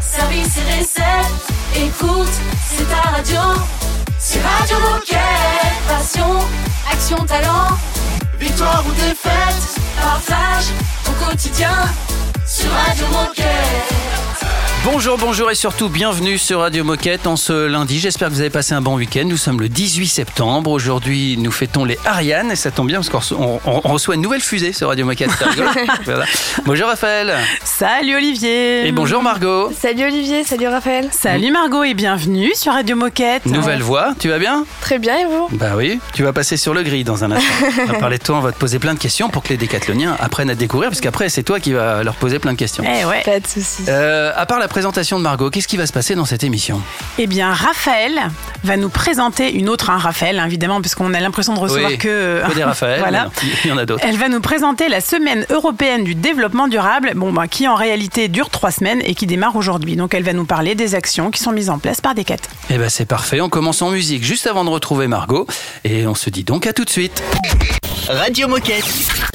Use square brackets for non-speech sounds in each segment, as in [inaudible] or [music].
service et recettes. Écoute, c'est ta radio. C'est Radio Moquette. Passion, action, talent. Victoire ou défaite, partage ton quotidien sur Radio Moquette. Bonjour, bonjour et surtout bienvenue sur Radio Moquette en ce lundi. J'espère que vous avez passé un bon week-end. Nous sommes le 18 septembre. Aujourd'hui, nous fêtons les Ariane et ça tombe bien parce qu'on reçoit, on- on reçoit une nouvelle fusée sur Radio Moquette. [laughs] Voilà. Bonjour Raphaël. Salut Olivier Et bonjour Margot. Salut Olivier, salut Raphaël. Salut Margot et bienvenue sur Radio Moquette. Nouvelle voix, tu vas bien? Très bien et vous? Bah oui, tu vas passer sur le gris dans un instant. [laughs] On va parler de toi, on va te poser plein de questions pour que les décathloniens apprennent à te découvrir parce qu'après c'est toi qui vas leur poser plein de questions. Eh ouais. Pas de soucis. Euh, à part la présentation de Margot, qu'est-ce qui va se passer dans cette émission? Eh bien, Raphaël va nous présenter une autre, hein, Raphaël, évidemment, puisqu'on a l'impression de recevoir Oui, que. que des [laughs] Raphaël, voilà. non, il y en a d'autres. Elle va nous présenter la semaine européenne du développement durable, bon, bah, qui en réalité dure trois semaines et qui démarre aujourd'hui. Donc, elle va nous parler des actions qui sont mises en place par Decat. Eh ben c'est parfait, on commence en musique juste avant de retrouver Margot et on se dit donc à tout de suite. Radio Moquette.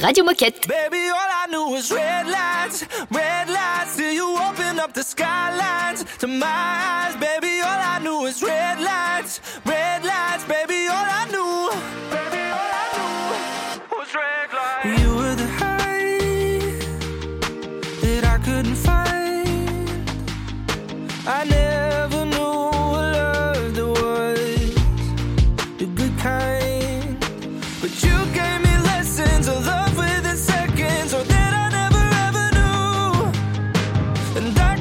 Radio Moquette. Baby, all I knew was red lights, red lights till you open up the skylines to my eyes. Baby, all I knew was red lights, red lights. Baby, all I knew, baby, all I knew was red lights. You were the high that I couldn't find. I never knew what love there was, the good kind. But you gave me lessons of love within seconds, or that I never ever knew. And I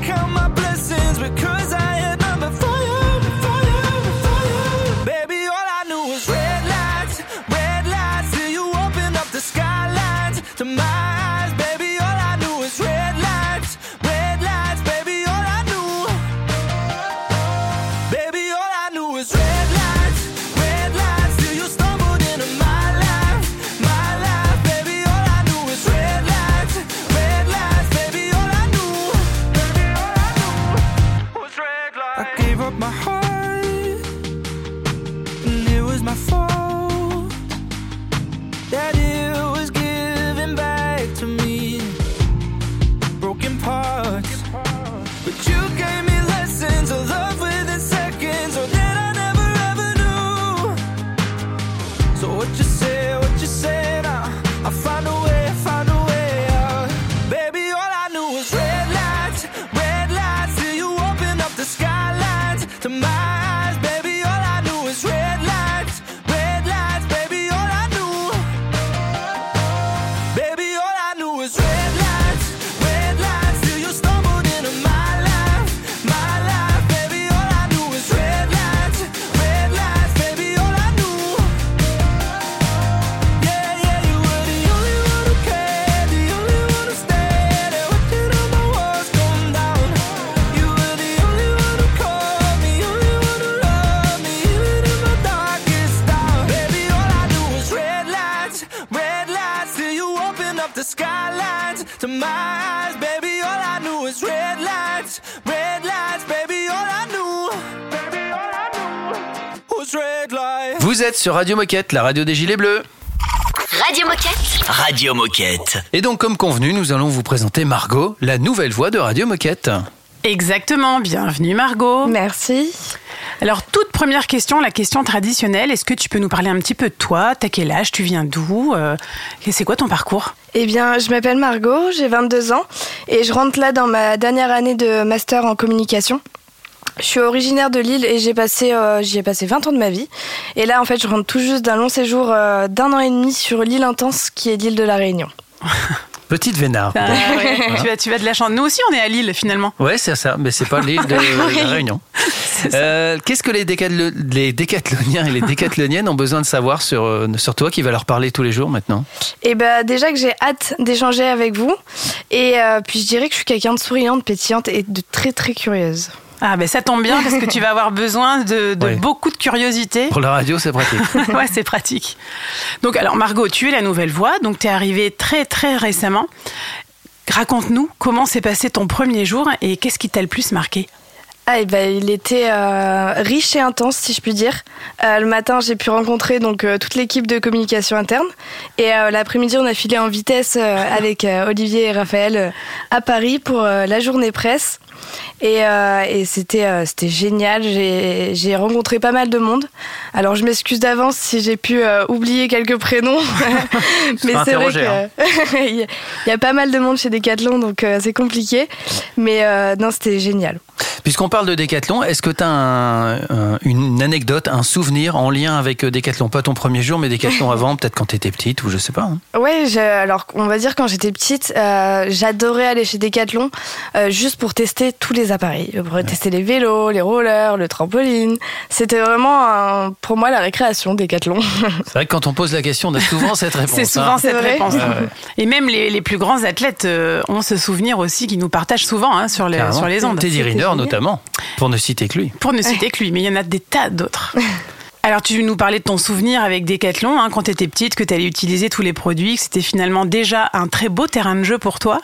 sur Radio Moquette, la radio des Gilets Bleus. Radio Moquette. Radio Moquette. Et donc comme convenu, nous allons vous présenter Margot, la nouvelle voix de Radio Moquette. Exactement, bienvenue Margot. Merci. Alors, toute première question, la question traditionnelle, est-ce que tu peux nous parler un petit peu de toi? T'as quel âge? Tu viens d'où? Euh, et C'est quoi ton parcours? Eh bien, je m'appelle Margot, j'ai 22 ans et je rentre là dans ma dernière année de master en communication. Je suis originaire de Lille et j'ai passé, euh, j'y ai passé 20 ans de ma vie. Et là, en fait, je rentre tout juste d'un long séjour euh, d'un an et demi sur l'île intense qui est l'île de la Réunion. [laughs] Petite vénard. Ah, ouais, tu, as, tu as de la chance. Nous aussi, on est à Lille finalement. Ouais, c'est ça, mais c'est pas [laughs] l'île de la Réunion. [laughs] Euh, Qu'est-ce que les, les décathloniens et les décathloniennes ont besoin de savoir sur, sur toi qui va leur parler tous les jours maintenant? Et bah déjà que j'ai hâte d'échanger avec vous. Et euh, puis je dirais que je suis quelqu'un de souriante, pétillante et de très très curieuse. Ah ben ça tombe bien parce que tu vas avoir besoin de, beaucoup de curiosité. Pour la radio, c'est pratique. [laughs] ouais, c'est pratique. Donc alors Margot, tu es la nouvelle voix, donc tu es arrivée très très récemment. Raconte-nous comment s'est passé ton premier jour et qu'est-ce qui t'a le plus marqué? Ah, et ben, il était euh, riche et intense, si je puis dire. Euh, le matin, j'ai pu rencontrer donc euh, toute l'équipe de communication interne. Et euh, l'après-midi, on a filé en vitesse euh, avec euh, Olivier et Raphaël euh, à Paris pour euh, la journée presse. Et, euh, et c'était euh, c'était génial. J'ai rencontré pas mal de monde. Alors, je m'excuse d'avance si j'ai pu euh, oublier quelques prénoms. [laughs] Mais c'est vrai interrogé, hein. [laughs] y a- pas mal de monde chez Decathlon, donc c'est compliqué. Mais non, c'était génial. Puisqu'on parle de Décathlon, est-ce que tu as une anecdote, un souvenir en lien avec euh, Décathlon Pas ton premier jour, mais Décathlon [laughs] avant, peut-être quand tu étais petite ou je sais pas. hein. Ouais, je- alors on va dire quand j'étais petite, euh, j'adorais aller chez Decathlon euh, juste pour tester tous les appareils, pour tester les vélos, les rollers, le trampoline. C'était vraiment un- pour moi la récréation Decathlon. C'est vrai que quand on pose la question, on a souvent cette [laughs] réponse. C'est souvent hein. cette vrai réponse. Ouais, ouais. Et même les, les plus grands athlètes euh, ont ce souvenir aussi qui nous partagent souvent hein, sur, les, sur les ondes. Teddy C'était Riner notamment, pour ne citer que lui. Pour ne citer que lui, mais il y en a des tas d'autres. [laughs] Alors tu nous parlais de ton souvenir avec Decathlon hein, quand tu étais petite, que tu allais utiliser tous les produits, que c'était finalement déjà un très beau terrain de jeu pour toi.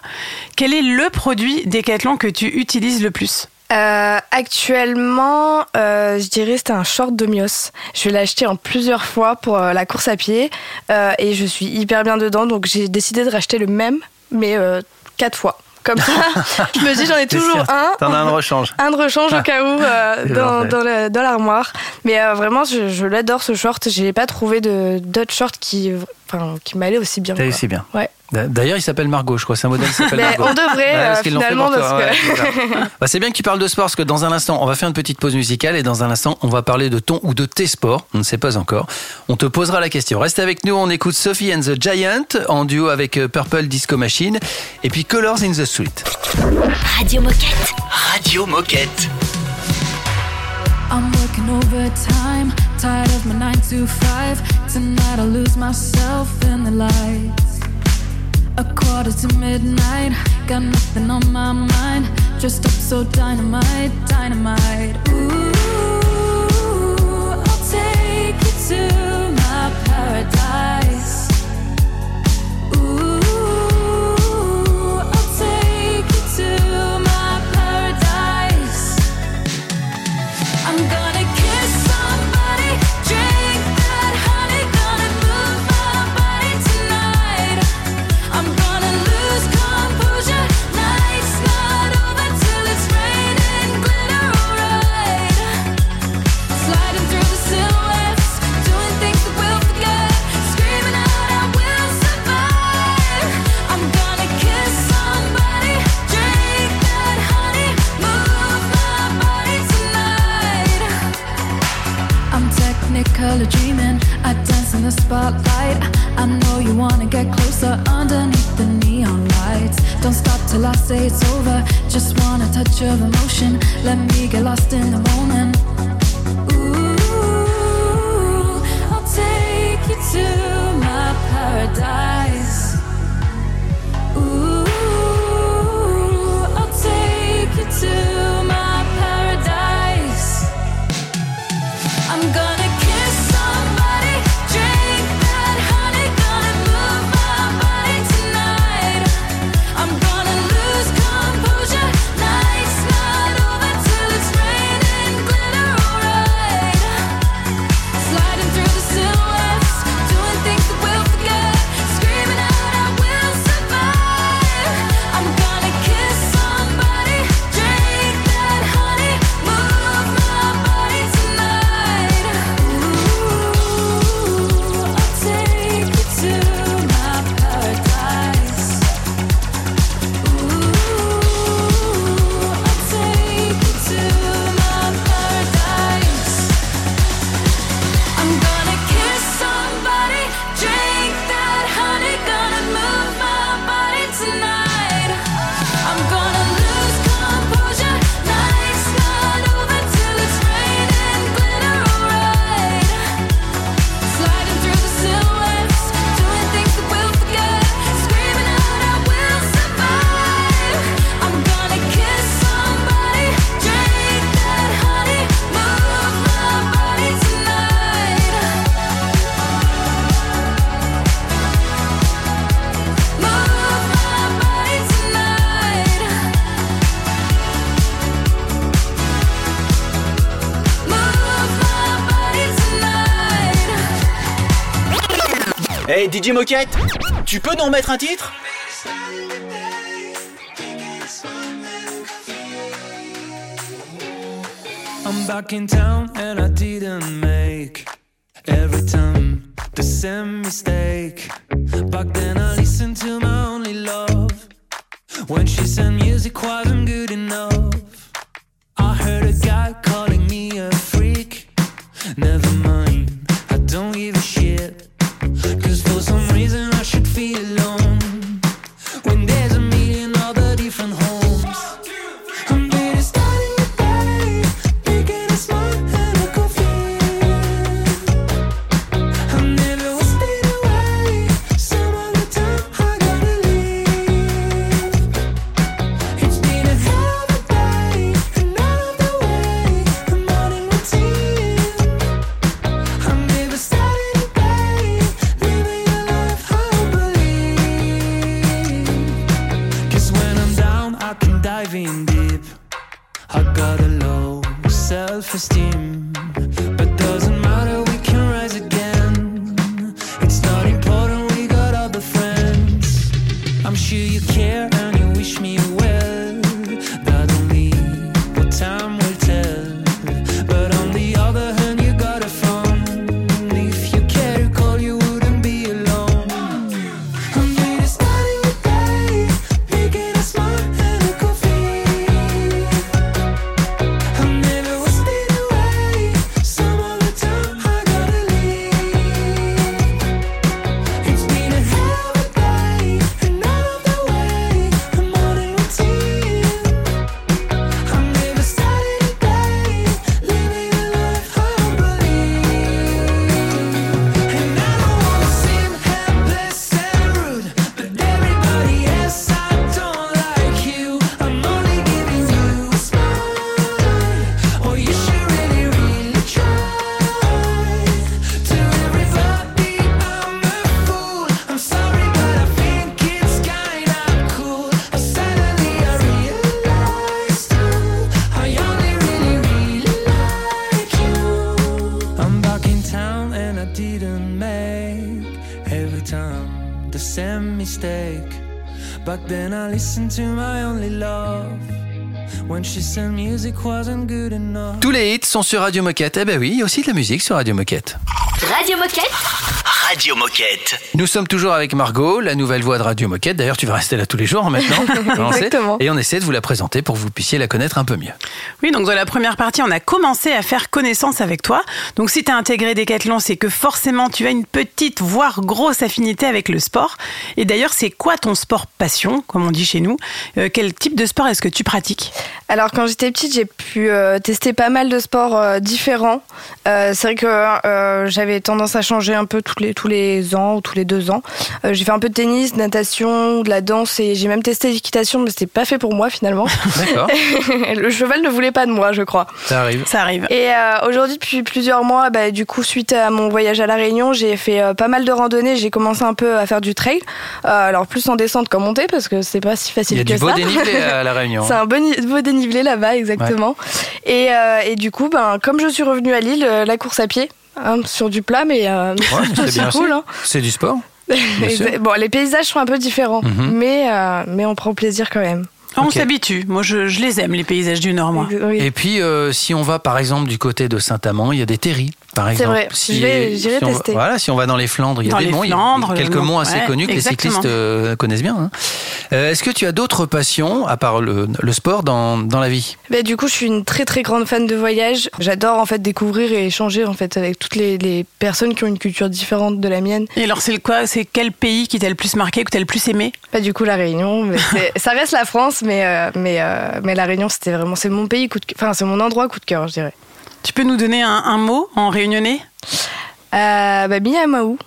Quel est le produit Decathlon que tu utilises le plus? Euh, actuellement, euh, je dirais c'était un short de Mios. Je vais l'acheter en plusieurs fois pour euh, la course à pied euh, et je suis hyper bien dedans, donc j'ai décidé de racheter le même, mais euh, quatre fois. Comme ça, [laughs] je me dis j'en ai toujours un. T'en as un de rechange. Un de rechange au cas où euh, [laughs] dans, dans, l'armoire. Mais euh, vraiment, je, je l'adore ce short. J'ai pas trouvé d'autres shorts qui, enfin, qui m'allaient aussi bien. T'as quoi. aussi bien. Ouais. D'ailleurs, il s'appelle Margot, je crois. C'est un modèle qui s'appelle Mais Margot. on devrait, Ouais, parce euh, finalement, parce que- ouais, c'est ça. Bah, c'est bien que tu parles de sport, parce que dans un instant, on va faire une petite pause musicale et dans un instant, on va parler de ton ou de tes sports. On ne sait pas encore. On te posera la question. Reste avec nous, on écoute Sophie and the Giant en duo avec euh, Purple Disco Machine et puis Colors in the Street. Radio Moquette. Radio Moquette. I'm working overtime, tired of my 9 to 5. Tonight I'll lose myself in the lights. A quarter to midnight, got nothing on my mind. Dressed up so dynamite, dynamite. Ooh, I'll take you to Hey DJ Moquette, tu peux nous remettre un titre? I'm back in town and I didn't make every time the same mistake. Back then I listened to my only love when she said music wasn't good enough. I heard a guy calling me a freak. Never mind, I don't give sur Radio Moquette. Eh ben oui, il y a aussi de la musique sur Radio Moquette. Radio Moquette. Radio Moquette. Nous sommes toujours avec Margot, la nouvelle voix de Radio Moquette. D'ailleurs, tu vas rester là tous les jours hein, maintenant. [laughs] Exactement. Et on essaie de vous la présenter pour que vous puissiez la connaître un peu mieux. Oui, donc dans la première partie, on a commencé à faire connaissance avec toi. Donc si tu as intégré Decathlon, c'est que forcément tu as une petite, voire grosse affinité avec le sport. Et d'ailleurs, c'est quoi ton sport passion, comme on dit chez nous? Euh, Quel type de sport est-ce que tu pratiques? Alors quand j'étais petite, j'ai pu euh, tester pas mal de sports euh, différents. Euh, c'est vrai que euh, j'avais tendance à changer un peu tous les tous les ans ou tous les deux ans. Euh, j'ai fait un peu de tennis, de natation, de la danse et j'ai même testé l'équitation, mais c'était pas fait pour moi finalement. [laughs] D'accord, [laughs] le cheval ne voulait pas de moi, je crois. ça arrive. Ça arrive. Et euh, aujourd'hui, depuis plusieurs mois, bah, du coup, suite à mon voyage à La Réunion, j'ai fait euh, pas mal de randonnées. J'ai commencé un peu à faire du trail. Euh, alors, plus en descente qu'en montée, parce que c'est pas si Il facile y a que du beau ça. dénivelé à La [laughs] Réunion. C'est un beau, ni- beau dénivelé là-bas, exactement. Et, euh, et du coup, ben, comme je suis revenue à Lille, la course à pied, hein, sur du plat, mais, euh, Ouais, [laughs] c'est cool. Hein. C'est du sport. [laughs] Bon, les paysages sont un peu différents, Mhm. mais, euh, mais on prend plaisir quand même. Ah, On s'habitue. Moi, je, je les aime, les paysages du Nord, moi. Oui. Et puis, euh, si on va par exemple du côté de Saint-Amand, il y a des terris, par C'est exemple. vrai. Si- Je vais- j'irai si on tester. voilà, si on va dans les Flandres, il y a Dans des monts, il y a Flandres, quelques monts assez ouais, connus que les cyclistes euh, connaissent bien. hein. Euh, Est-ce que tu as d'autres passions, à part le, le sport, dans, dans la vie? Bah, du coup, je suis une très très grande fan de voyage. J'adore en fait découvrir et échanger en fait avec toutes les, les personnes qui ont une culture différente de la mienne. Et alors, c'est quoi? C'est quel pays qui t'a le plus marqué, que t'as le plus aimé? Pas du coup la Réunion, mais [laughs] ça reste la France, mais euh, mais euh, mais la Réunion c'était vraiment c'est mon pays coup de enfin c'est mon endroit coup de cœur je dirais. Tu peux nous donner un, mot en réunionnais? Euh, bah Miamaou.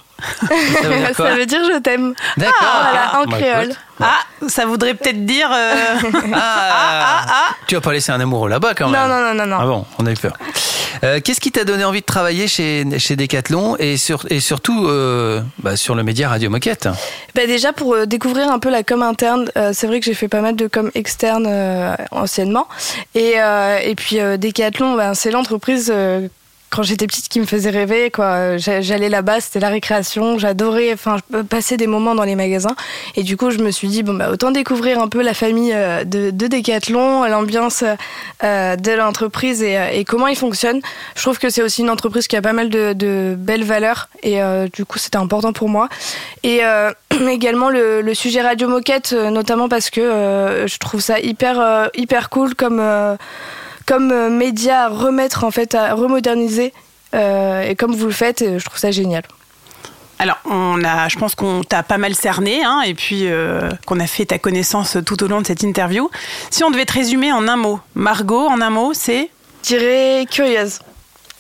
Ça veut dire [laughs] ça veut dire je t'aime. D'accord. voilà, en Bah, créole. écoute. Ah, ça voudrait peut-être dire. euh, [laughs] Ah, Tu vas pas laisser un amoureux là-bas quand même Non non non non non. Ah bon, on a eu peur. Euh, Qu'est-ce qui t'a donné envie de travailler chez, chez Decathlon et, sur, et surtout euh, bah, sur le média Radio Moquette? Bah déjà pour euh, découvrir un peu la com interne, euh, c'est vrai que j'ai fait pas mal de com externe euh, anciennement. Et, euh, et puis euh, Decathlon, ben, c'est l'entreprise euh, quand j'étais petite qui me faisait rêver. Quoi. J'a- J'allais là-bas, c'était la récréation. J'adorais enfin, passer des moments dans les magasins. Et du coup, je me suis dit, bon, bah, autant découvrir un peu la famille euh, de, de Decathlon, l'ambiance euh, de l'entreprise et, euh, comment ils fonctionnent. Je trouve que c'est aussi une entreprise qui a pas mal de, belles valeurs. Et du coup, c'était important pour moi. Et [clears throat] également le, sujet Radio Moquette, notamment parce que je trouve ça hyper, hyper cool comme, comme euh, média à remettre, en fait, à remoderniser. Euh, et comme vous le faites, euh, je trouve ça génial. Alors, on a, je pense qu'on t'a pas mal cerné, hein, et puis euh, qu'on a fait ta connaissance tout au long de cette interview. Si on devait te résumer en un mot, Margot, en un mot, c'est Je dirais curieuse,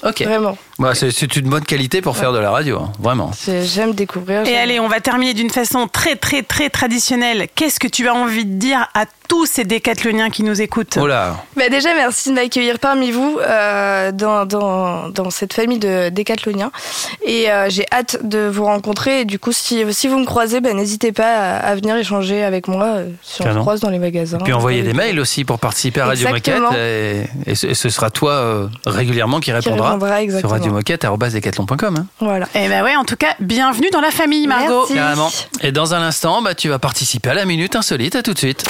Ok. vraiment. Bah, c'est c'est une bonne qualité pour faire de la radio, hein, vraiment. J'ai- J'aime découvrir. Et allez, on va terminer d'une façon très très très traditionnelle. Qu'est-ce que tu as envie de dire à tous ces décathloniens qui nous écoutent Oh là, Bah déjà, merci de m'accueillir parmi vous euh, dans, dans, dans cette famille de décathloniens. Et euh, j'ai hâte de vous rencontrer. Et du coup, si, si vous me croisez, bah, n'hésitez pas à, à venir échanger avec moi euh, si on se croise dans les magasins. puis envoyer des mails aussi pour participer à Radio Exactement. Moquette. Et, et ce, et ce sera toi euh, régulièrement qui répondra, répondra, sur exactement. radiomoquette.com. Hein. Voilà. Eh ben ouais, en tout cas, bienvenue dans la famille, Margot. Merci. Carrément. Et dans un instant, bah, tu vas participer à la Minute Insolite. À tout de suite.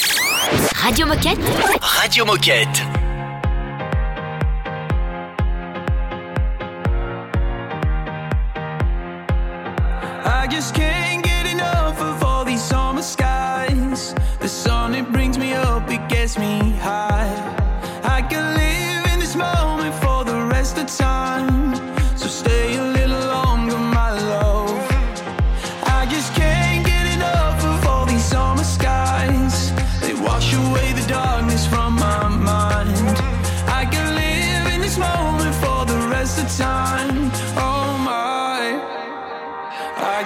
Radio Moquette. Radio Moquette. I just can't get enough of all these summer skies. The sun, it brings me up, it gets me high. I can live in this moment for the rest of time.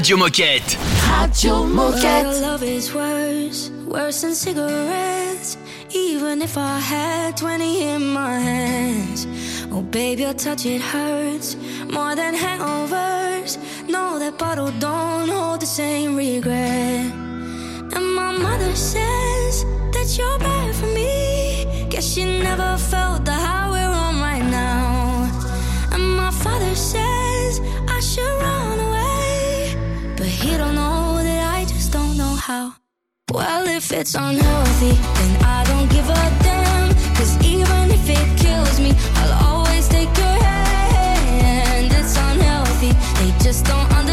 Radio Moquette. Radio Your Moquette. love is worse, worse than cigarettes. Even if I had 20 in my hands. Oh, babe, your touch, it hurts more than hangovers. No, that bottle don't hold the same regret. And my mother says that you're bad for me. Guess she never felt the high we're on right now. And my father says I should run how. Well, if it's unhealthy, then I don't give a damn. Cause even if it kills me, I'll always take your hand. It's unhealthy, they just don't understand.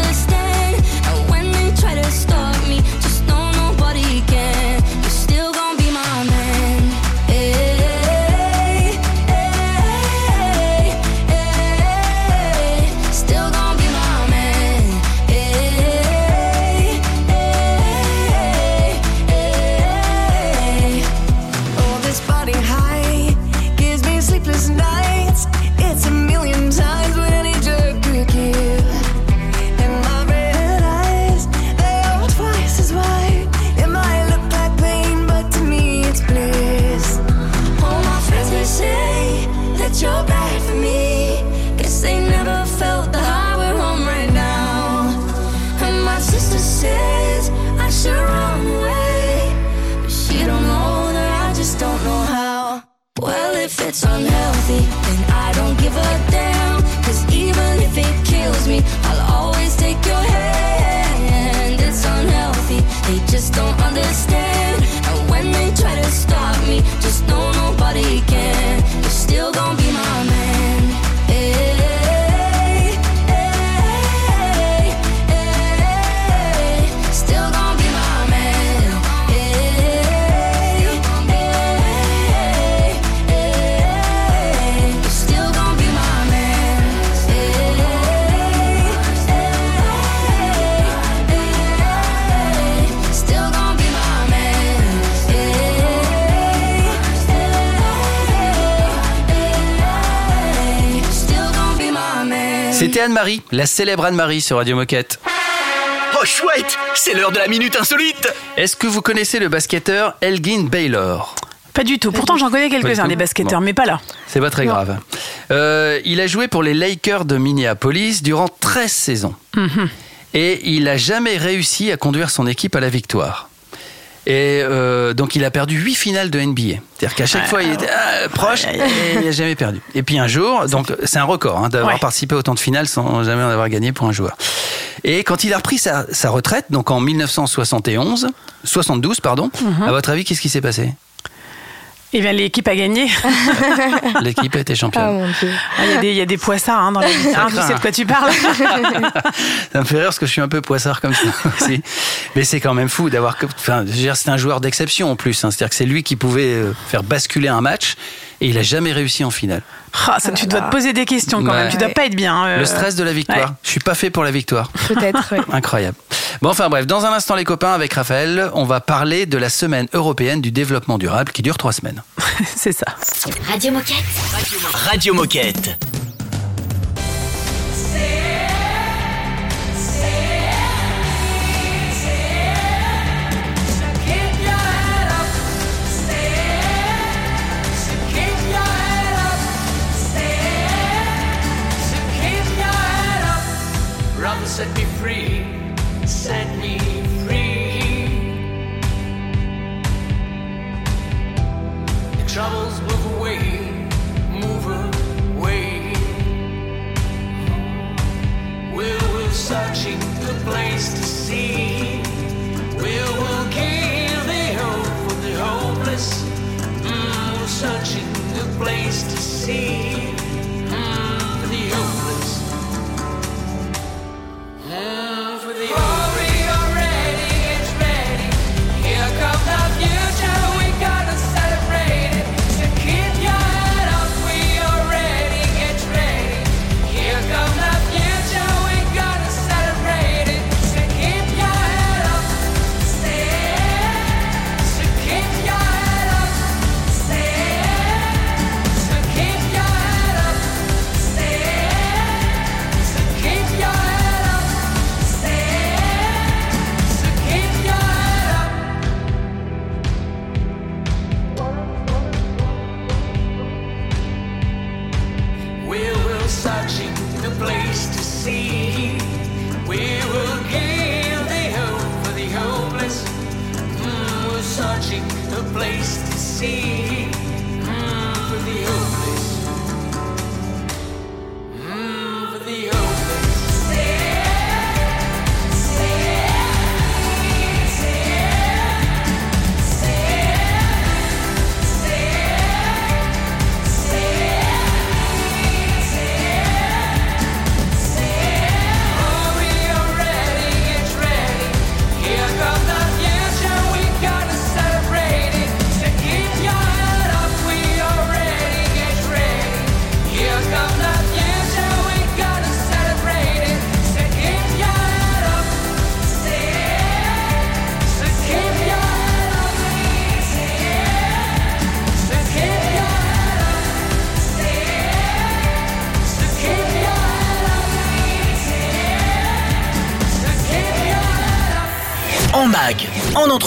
Anne-Marie, la célèbre Anne-Marie sur Radio Moquette. Oh chouette, c'est l'heure de la minute insolite. Est-ce que vous connaissez le basketteur Elgin Baylor? Pas du tout. Pourtant, j'en connais quelques-uns, des basketteurs, Bon. mais pas là. C'est pas très grave. Euh, il a joué pour les Lakers de Minneapolis durant 13 saisons. Et il n'a jamais réussi à conduire son équipe à la victoire. Et euh, donc il a perdu 8 finales de NBA. C'est-à-dire qu'à chaque fois il était ah, proche et il n'a jamais perdu. Et puis un jour, donc c'est un record hein, d'avoir Ouais. participé à autant de finales sans jamais en avoir gagné pour un joueur. Et quand il a repris sa, sa retraite, donc en 1971, 72 pardon, à votre avis qu'est-ce qui s'est passé? Eh bien, l'équipe a gagné. [laughs] L'équipe a été Ah championne. mon dieu. Ah, Il y, a des- il y a des poissards hein, dans la vie. Hein, tu craint, sais de quoi tu parles [laughs] Ça me fait rire parce que je suis un peu poissard comme ça [laughs] aussi. Mais c'est quand même fou d'avoir. Enfin, je veux dire, c'est un joueur d'exception en plus. hein. C'est-à-dire que c'est lui qui pouvait euh, faire basculer un match et il a jamais réussi en finale. Ah, ça, Tu dois te poser des questions quand Ouais. même. Tu dois pas être bien. hein, Le euh. stress de la victoire. ouais. Je suis pas fait pour la victoire. Peut-être, [laughs] ouais. Incroyable. Bon, enfin bref, dans un instant, les copains, avec Raphaël, on va parler de la semaine européenne du développement durable qui dure trois semaines. [laughs] C'est ça. Radio Moquette. Radio Moquette. See. We'll give the hope the hopeless. Mm, We're searching the place to see.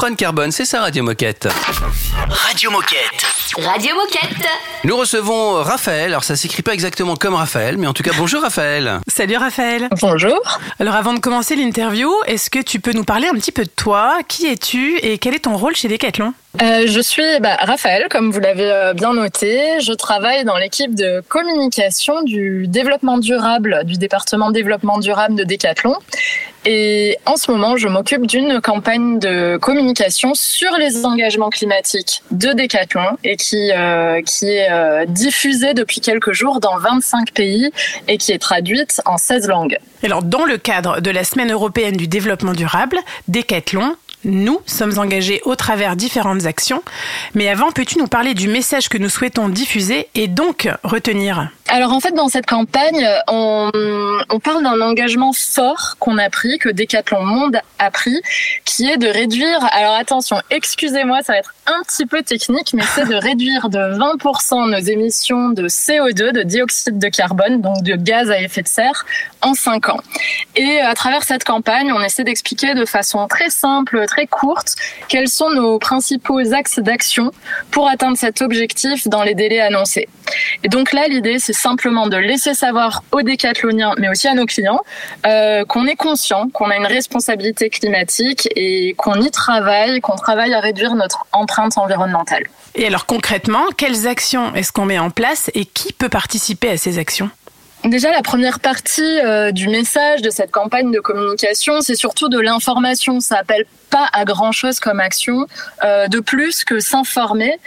comme une Kipron carbone, c'est ça Radio Moquette. Radio Moquette. Radio Moquette. Nous recevons Raphaël, alors ça s'écrit pas exactement comme Raphaël, mais en tout cas bonjour Raphaël. Salut Raphaël. Bonjour. Alors avant de commencer l'interview, est-ce que tu peux nous parler un petit peu de toi? Qui es-tu et quel est ton rôle chez Decathlon? Euh, je suis bah, Raphaël, comme vous l'avez euh, bien noté. Je travaille dans l'équipe de communication du développement durable du département développement durable de Decathlon. Et en ce moment, je m'occupe d'une campagne de communication sur les engagements climatiques de Decathlon et qui, euh, est euh, diffusée depuis quelques jours dans 25 pays et qui est traduite en 16 langues. Alors dans le cadre de la Semaine européenne du développement durable, Decathlon nous sommes engagés au travers différentes actions. Mais avant, peux-tu nous parler du message que nous souhaitons diffuser et donc retenir? Alors en fait, dans cette campagne, on, on parle d'un engagement fort qu'on a pris, que Decathlon Monde a pris, qui est de réduire, alors attention, excusez-moi, ça va être un petit peu technique, mais c'est de [laughs] réduire de 20% nos émissions de CO2, de dioxyde de carbone, donc de gaz à effet de serre, en 5 ans. Et à travers cette campagne, on essaie d'expliquer de façon très simple, très courte, quels sont nos principaux axes d'action pour atteindre cet objectif dans les délais annoncés? Et donc là, l'idée, c'est simplement de laisser savoir aux décathloniens, mais aussi à nos clients, euh, qu'on est conscient, qu'on a une responsabilité climatique et qu'on y travaille, qu'on travaille à réduire notre empreinte environnementale. Et alors concrètement, quelles actions est-ce qu'on met en place et qui peut participer à ces actions? Déjà, la première partie euh, du message de cette campagne de communication, c'est surtout de l'information. Ça appelle pas à grand chose comme action euh, de plus que s'informer.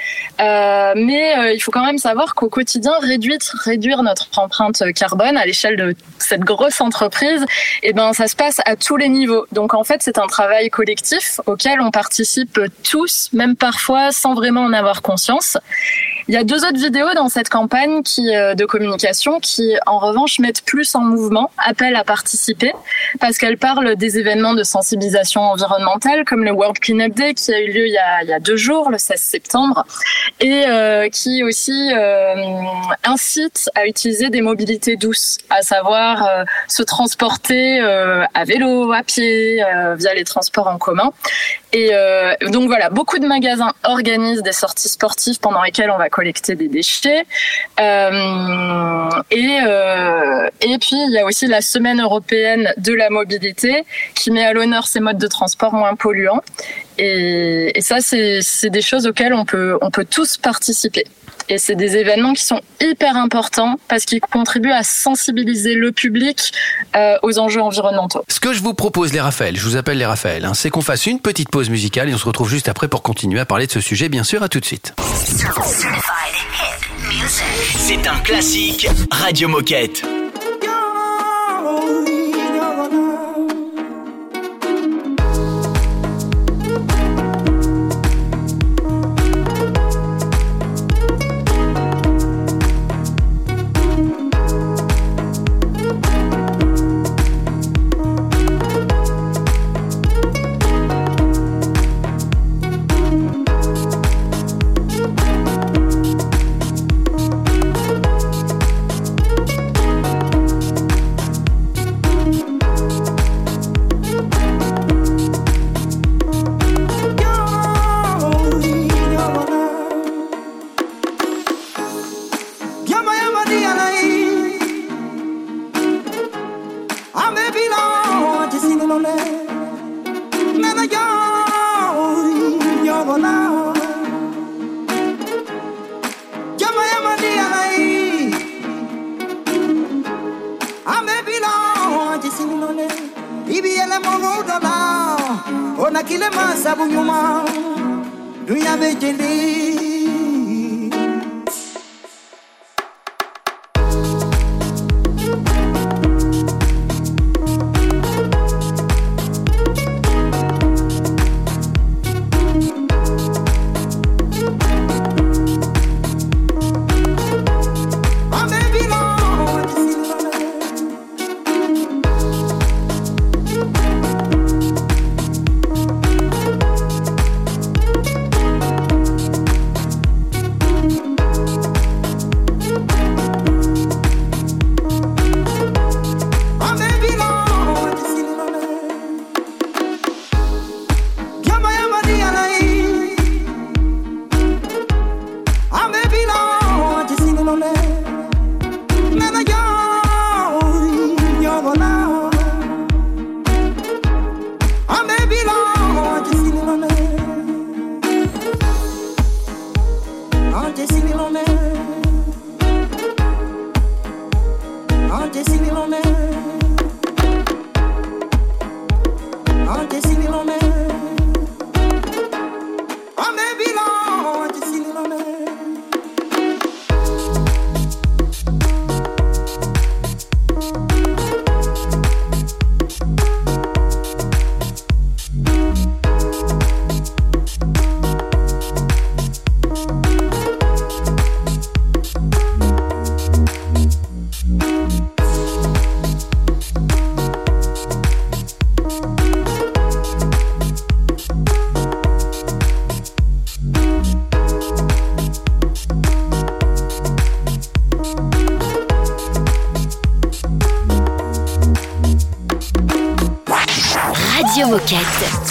Euh, mais euh, il faut quand même savoir qu'au quotidien, réduire, réduire notre empreinte carbone à l'échelle de cette grosse entreprise, eh ben, ça se passe à tous les niveaux. Donc en fait, c'est un travail collectif auquel on participe tous, même parfois sans vraiment en avoir conscience. Il y a deux autres vidéos dans cette campagne qui, euh, de communication qui, en revanche, mettent plus en mouvement, appellent à participer, parce qu'elles parlent des événements de sensibilisation environnementale, comme le World Cleanup Day qui a eu lieu il y a, deux jours, le 16 septembre, et euh, qui aussi euh, incite à utiliser des mobilités douces, à savoir euh, se transporter à vélo, à pied, via les transports en commun. Et donc voilà, beaucoup de magasins organisent des sorties sportives pendant lesquelles on va collecter des déchets. Et, et puis il y a aussi la semaine européenne de la mobilité qui met à l'honneur ces modes de transport moins polluants. Et, et ça, c'est c'est des choses auxquelles on peut, on peut tous participer. Et c'est des événements qui sont hyper importants parce qu'ils contribuent à sensibiliser le public euh, aux enjeux environnementaux. Ce que je vous propose, les Raphaël, je vous appelle les Raphaël, hein, c'est qu'on fasse une petite pause musicale et on se retrouve juste après pour continuer à parler de ce sujet, bien sûr, à tout de suite. C'est un classique Radio Moquette. Masabu nyuma. Dunya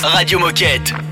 Radio Moquette.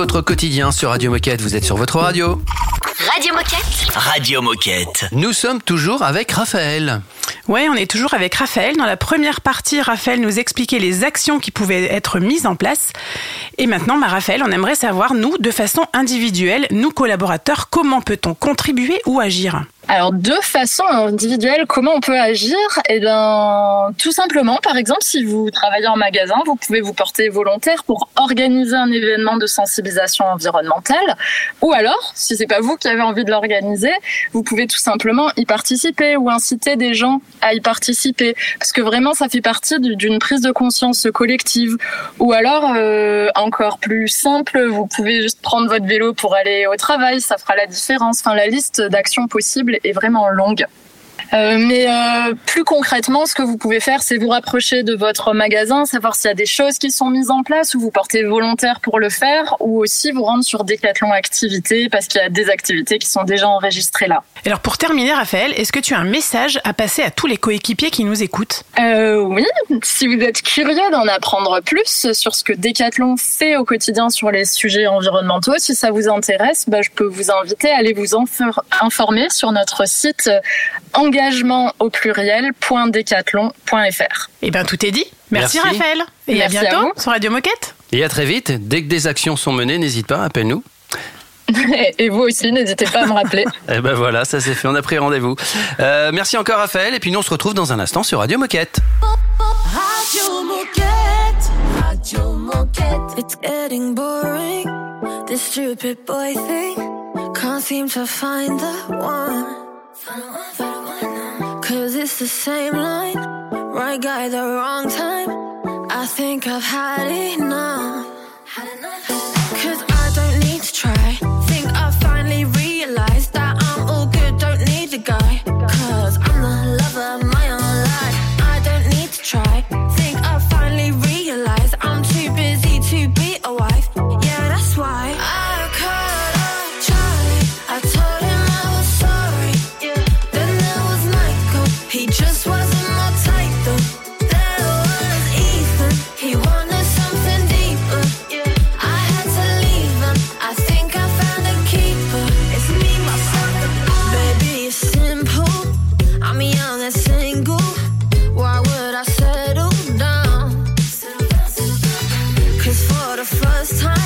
Votre quotidien sur Radio Moquette. Vous êtes sur votre radio. Radio Moquette. Radio Moquette. Nous sommes toujours avec Raphaël. Ouais, on est toujours avec Raphaël. Dans la première partie, Raphaël nous expliquait les actions qui pouvaient être mises en place. Et maintenant, bah, Raphaël, on aimerait savoir, nous, de façon individuelle, nous collaborateurs, comment peut-on contribuer ou agir? Alors, de façon individuelle, comment on peut agir? Eh bien, tout simplement, par exemple, si vous travaillez en magasin, vous pouvez vous porter volontaire pour organiser un événement de sensibilisation environnementale. Ou alors, si c'est pas vous qui avez envie de l'organiser, vous pouvez tout simplement y participer ou inciter des gens à y participer. Parce que vraiment, ça fait partie du- d'une prise de conscience collective. Ou alors, euh, encore plus simple, vous pouvez juste prendre votre vélo pour aller au travail, ça fera la différence. Enfin, la liste d'actions possibles est vraiment longue. Euh, mais euh, plus concrètement, ce que vous pouvez faire, c'est vous rapprocher de votre magasin, savoir s'il y a des choses qui sont mises en place ou vous portez volontaire pour le faire, ou aussi vous rendre sur Decathlon Activités parce qu'il y a des activités qui sont déjà enregistrées là. Alors pour terminer, Raphaël, est-ce que tu as un message à passer à tous les coéquipiers qui nous écoutent? Euh, oui, si vous êtes curieux d'en apprendre plus sur ce que Decathlon fait au quotidien sur les sujets environnementaux, si ça vous intéresse, bah, je peux vous inviter à aller vous informer sur notre site euh, engagement au pluriel .decathlon.fr. Eh bien, tout est dit. Merci, Merci. Raphaël. Et Merci à à bientôt vous. sur Radio Moquette. Et à très vite. Dès que des actions sont menées, n'hésite pas, appelle-nous. [laughs] Et vous aussi, n'hésitez pas à me rappeler. [laughs] Eh ben voilà, ça c'est fait, on a pris rendez-vous. Euh, merci encore Raphaël, et puis nous on se retrouve dans un instant sur Radio Moquette. Radio Moquette. Radio Moquette. It's getting boring. This stupid boy thing. Can't seem to find the one. It's the same line. Right guy, the wrong time. I think I've had enough. Cause I don't need to try.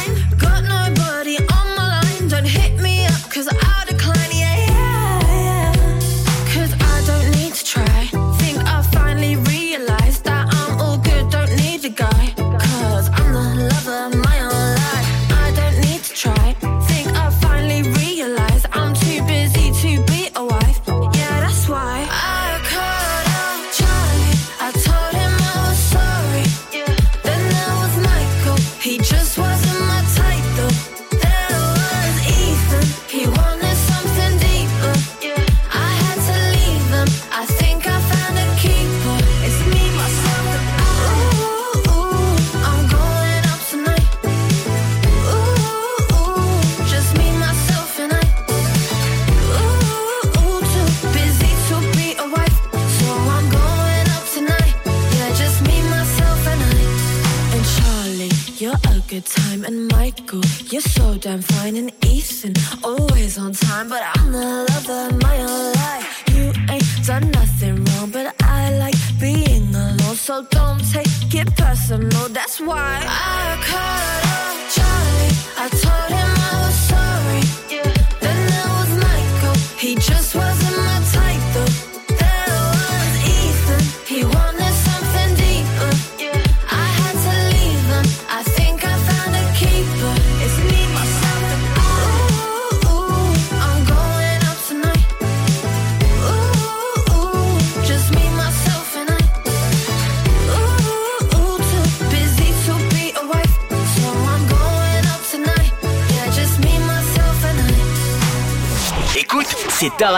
Time,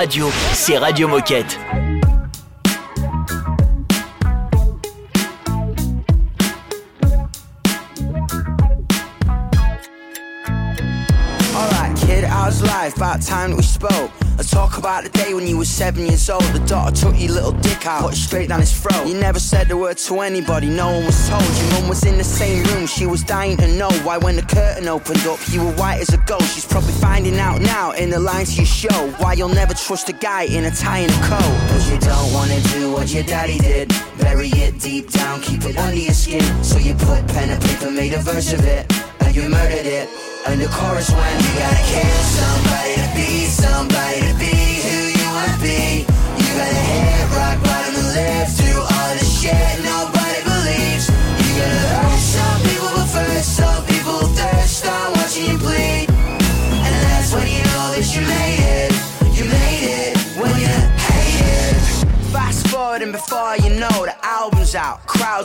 radio, c'est Radio Moquette. Alright, kid, how's life? About time we spoke. Let's talk about the day when you were seven years old. The daughter took your little dick out, put it straight down his throat. You never said a word to anybody, no one was told. Your mum was in the same room, she was dying to know why when the curtain opened up, you were white as a ghost. She's probably finding out now in the lines to your show why you'll never trust a guy in a tie and a coat. Cause you don't wanna do what your daddy did. Bury it deep down, keep it under your skin. So you put pen and paper, made a verse of it, and you murdered it. And the chorus went, you gotta kill somebody to be somebody to be who you wanna be. You gotta hit rock bottom and live through all the shit nobody believes. You gotta hurt some people, but first some people thirst on watching you bleed. And that's when you know that you made it. You made it when you hate it. Fast forward and before you know the album's out,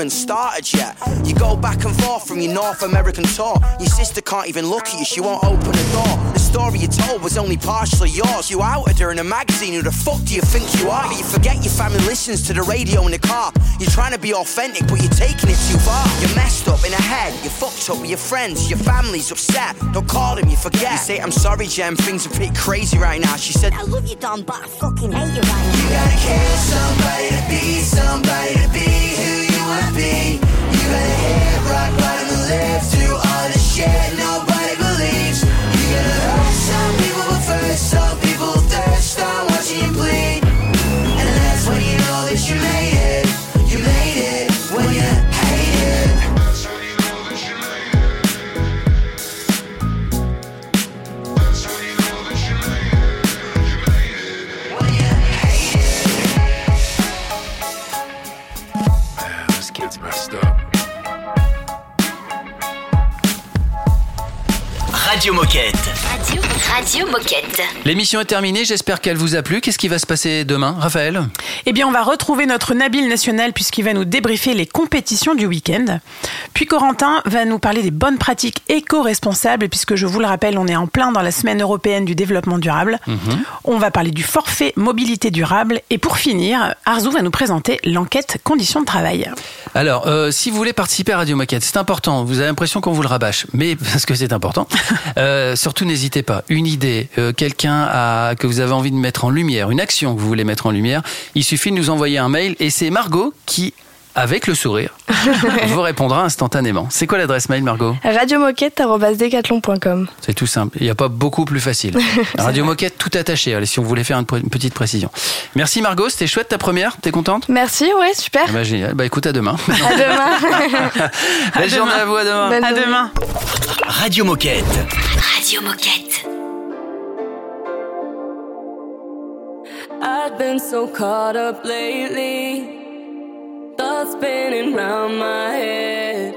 even started yet. You go back and forth from your North American tour. Your sister can't even look at you, she won't open the door. The story you told was only partially yours. You outed her in a magazine, who the fuck do you think you are? But you forget your family listens to the radio in the car. You're trying to be authentic, but you're taking it too far. You're messed up in the head, you're fucked up with your friends, your family's upset. Don't call him, you forget. You say, I'm sorry, Jem, things are pretty crazy right now. She said, I love you, Don, but I fucking hate you right now. You gotta kill somebody to be somebody to be who you wanna be. You gotta hit rock bottom and live through all the shit nobody Moquette. Radio, Moquette. L'émission est terminée, j'espère qu'elle vous a plu. Qu'est-ce qui va se passer demain, Raphaël? Eh bien, on va retrouver notre Nabil national puisqu'il va nous débriefer les compétitions du week-end. Puis Corentin va nous parler des bonnes pratiques éco-responsables puisque je vous le rappelle, on est en plein dans la semaine européenne du développement durable. On va parler du forfait mobilité durable. Et pour finir, Arzou va nous présenter l'enquête conditions de travail. Alors, euh, si vous voulez participer à Radio Moquette, c'est important. Vous avez l'impression qu'on vous le rabâche, mais [laughs] parce que c'est important. [laughs] Euh, surtout, n'hésitez pas. Une idée, euh, quelqu'un a- que vous avez envie de mettre en lumière, une action que vous voulez mettre en lumière, il suffit de nous envoyer un mail et c'est Margot qui, avec le sourire, [laughs] vous répondra instantanément. C'est quoi l'adresse mail, Margot? Radiomoquette.com. C'est tout simple. Il n'y a pas beaucoup plus facile. [laughs] Radio Moquette, tout attaché. Allez, si on voulait faire une, pr- une petite précision. Merci Margot, c'était chouette ta première. T'es contente? Merci, ouais, super. Ah bah, génial. Bah écoute, à demain. [laughs] À demain. Belle journée à vous, à demain. Bonne À demain. Radio Moquette. Radio Moquette. I've been so caught up lately. Thoughts spinning round my head.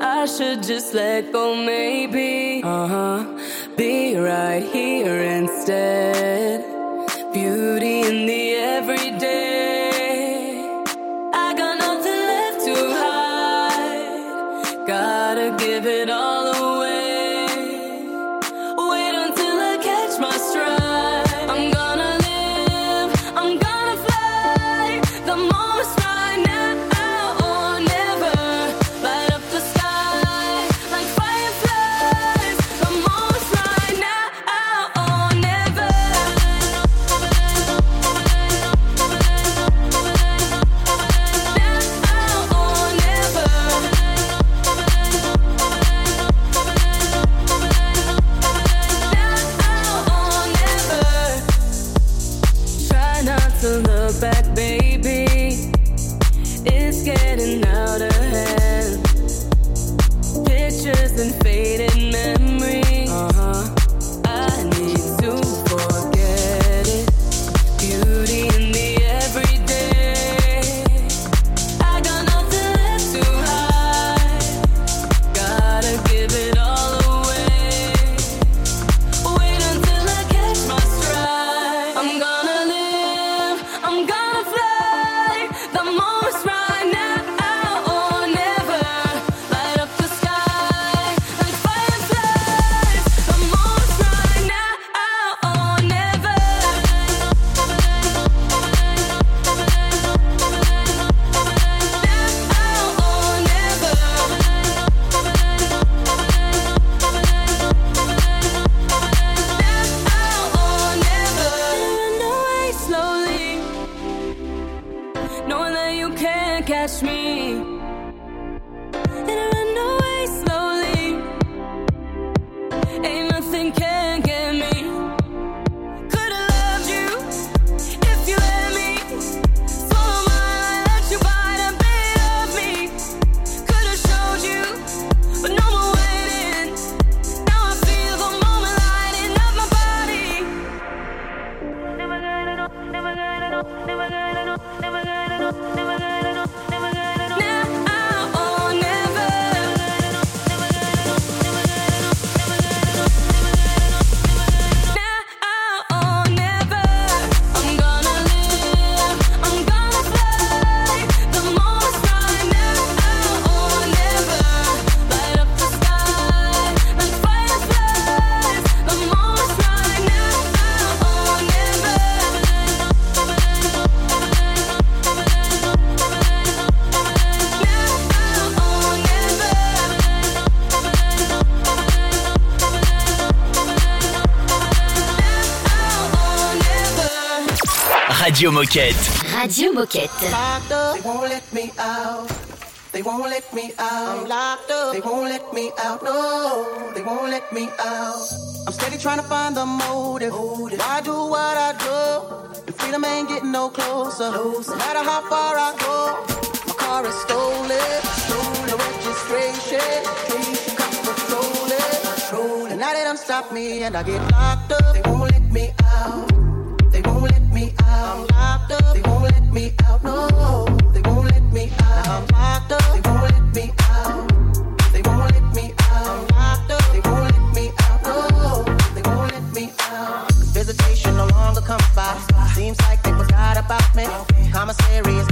I should just let go, maybe. Uh huh. Be right here instead. Beauty in the everyday. Radio Moquette. Radio Moquette. Locked up, they won't let me out. They won't let me out. I'm locked up, they won't let me out. No, they won't let me out. I'm steady trying to find the motive. Why do what I do? The freedom ain't getting no closer. No matter how far I go, my car is stolen. Stolen registration. Cops patrolling. Patrolling. Now they done stop me and I get locked up. They won't let me out. Seems like they forgot about me. Commissary is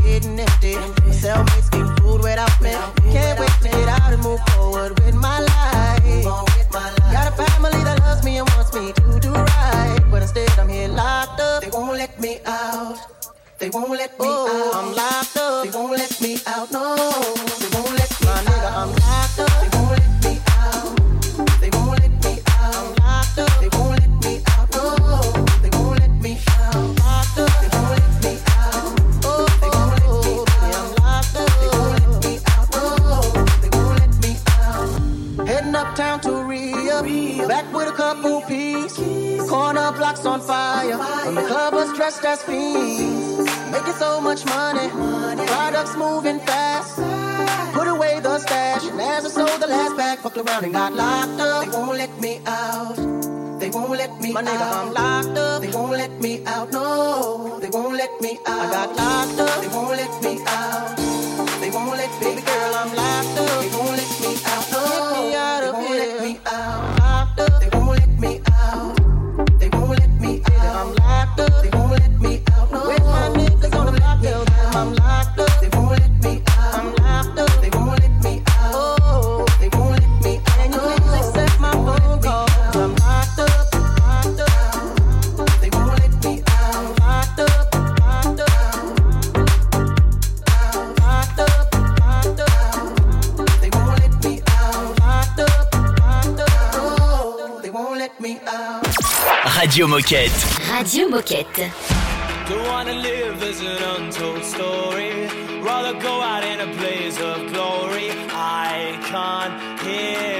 dressed as fiends. Making so much money, products moving fast. Put away the stash, and as I sold the last bag, fucked around and got locked up. They won't let me out. They won't let me My nigga, out. I'm locked up. They won't let me out. No, they won't let me out. I got locked up. They won't let me out. They won't let me Baby girl, I'm locked up. They won't let me out. No, get me out they won't let me out. Radio Moquette. Radio Moquette. Don't wanna live as an untold story. Rather go out in a blaze of glory. I can't hear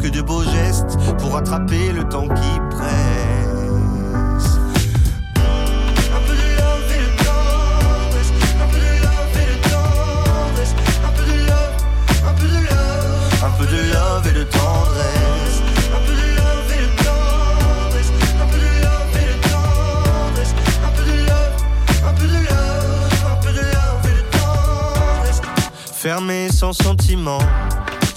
que de beaux gestes pour attraper le temps qui presse. Un peu de love et de tendresse. Un peu de love et de tendresse. Un peu de love, un peu de love. Un peu de love et de tendresse. Un peu de love et de tendresse. Un peu de love et de tendresse. Un peu de love, un peu de love. Un peu de love et de tendresse. Fermé sans sentiment,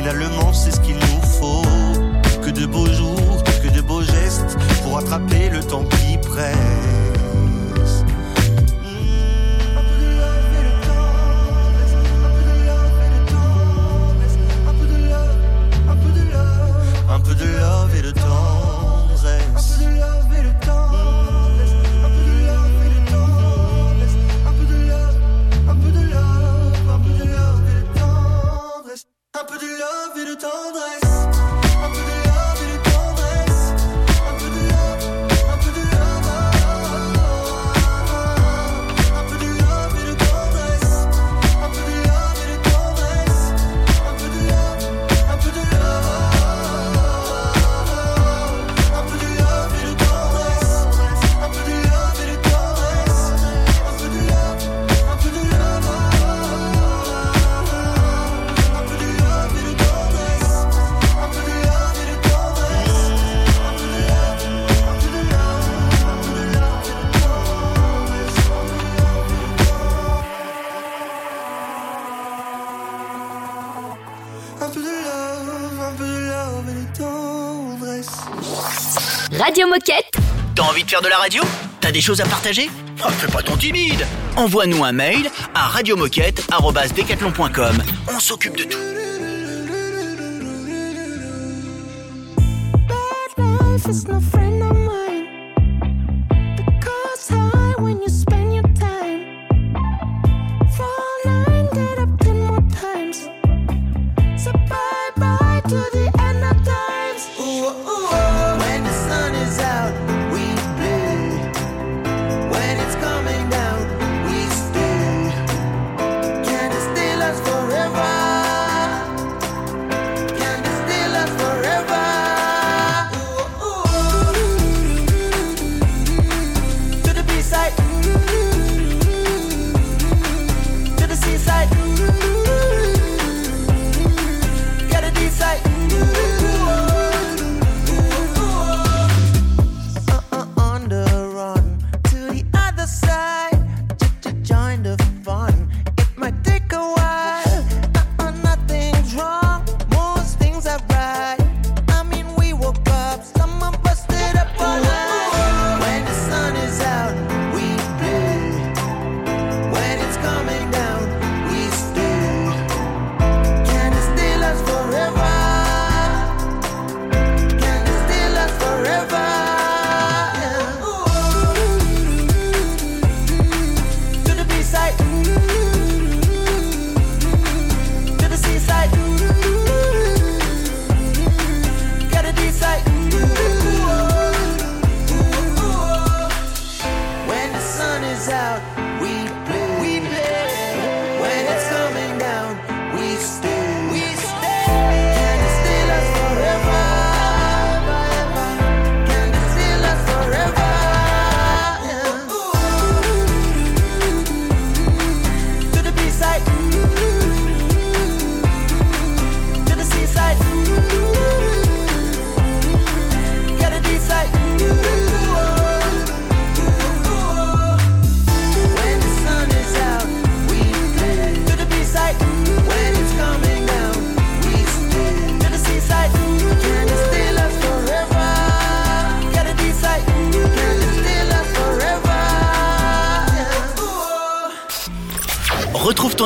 finalement c'est ce qu'il nous faut. Que de beaux jours, que de beaux gestes pour attraper le temps qui presse. Un peu de love et de tendresse. Faire de la radio T'as des choses à partager Oh, Fais pas ton timide Envoie-nous un mail à radiomoquette.com. On s'occupe de tout. life is no friend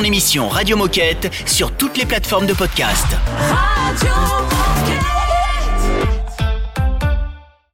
émission Radio Moquette sur toutes les plateformes de podcast.